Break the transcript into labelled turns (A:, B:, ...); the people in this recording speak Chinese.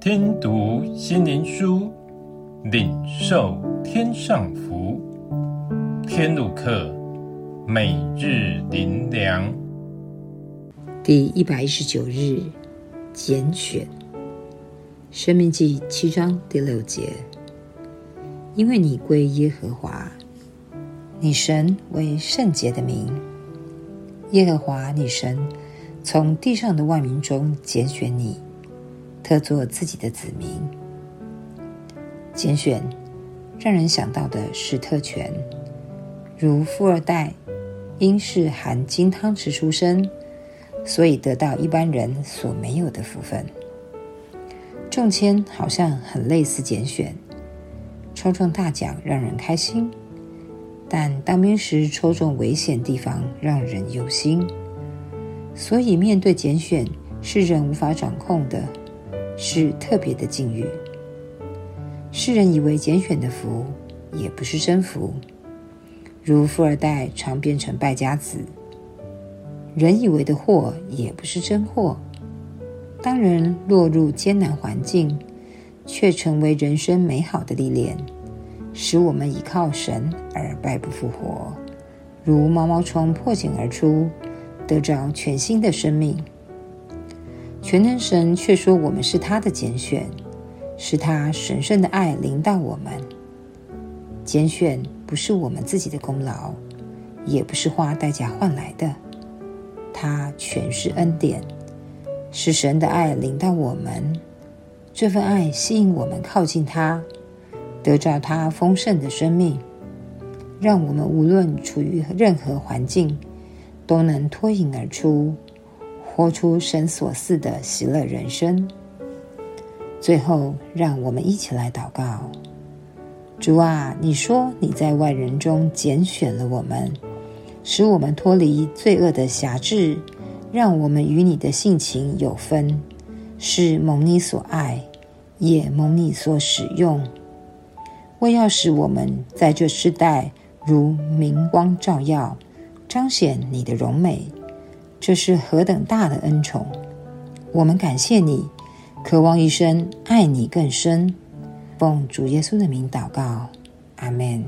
A: 听读心灵书，领受天上福。天路客，每日灵粮，
B: 第一百一十九日，拣选。生命记七章第六节，因为你归耶和华，你神为圣洁的名。耶和华你神从地上的万民中拣选你，特作自己的子民。拣选让人想到的是特权，如富二代因是含金汤匙出生，所以得到一般人所没有的福分。中签好像很类似拣选，抽中大奖让人开心。但当兵时抽中危险地方，让人忧心。所以面对拣选，是人无法掌控的，是特别的境遇。世人以为拣选的福，也不是真福。如富二代常变成败家子，人以为的祸，也不是真祸。当人落入艰难环境，却成为人生美好的历练。使我们倚靠神而败不复活，如毛毛虫破茧而出，得着全新的生命。全能神却说我们是他的拣选，是他神圣的爱临到我们。拣选不是我们自己的功劳，也不是花代价换来的，它全是恩典，是神的爱临到我们。这份爱吸引我们靠近他。得着他丰盛的生命，让我们无论处于任何环境，都能脱颖而出，活出神所赐的喜乐人生。最后，让我们一起来祷告：主啊，你说你在万人中拣选了我们，使我们脱离罪恶的辖制，让我们与你的性情有分，是蒙你所爱，也蒙你所使用。为要使我们在这世代如明光照耀，彰显你的荣美，这是何等大的恩宠！我们感谢你，渴望一生爱你更深。奉主耶稣的名祷告，阿门。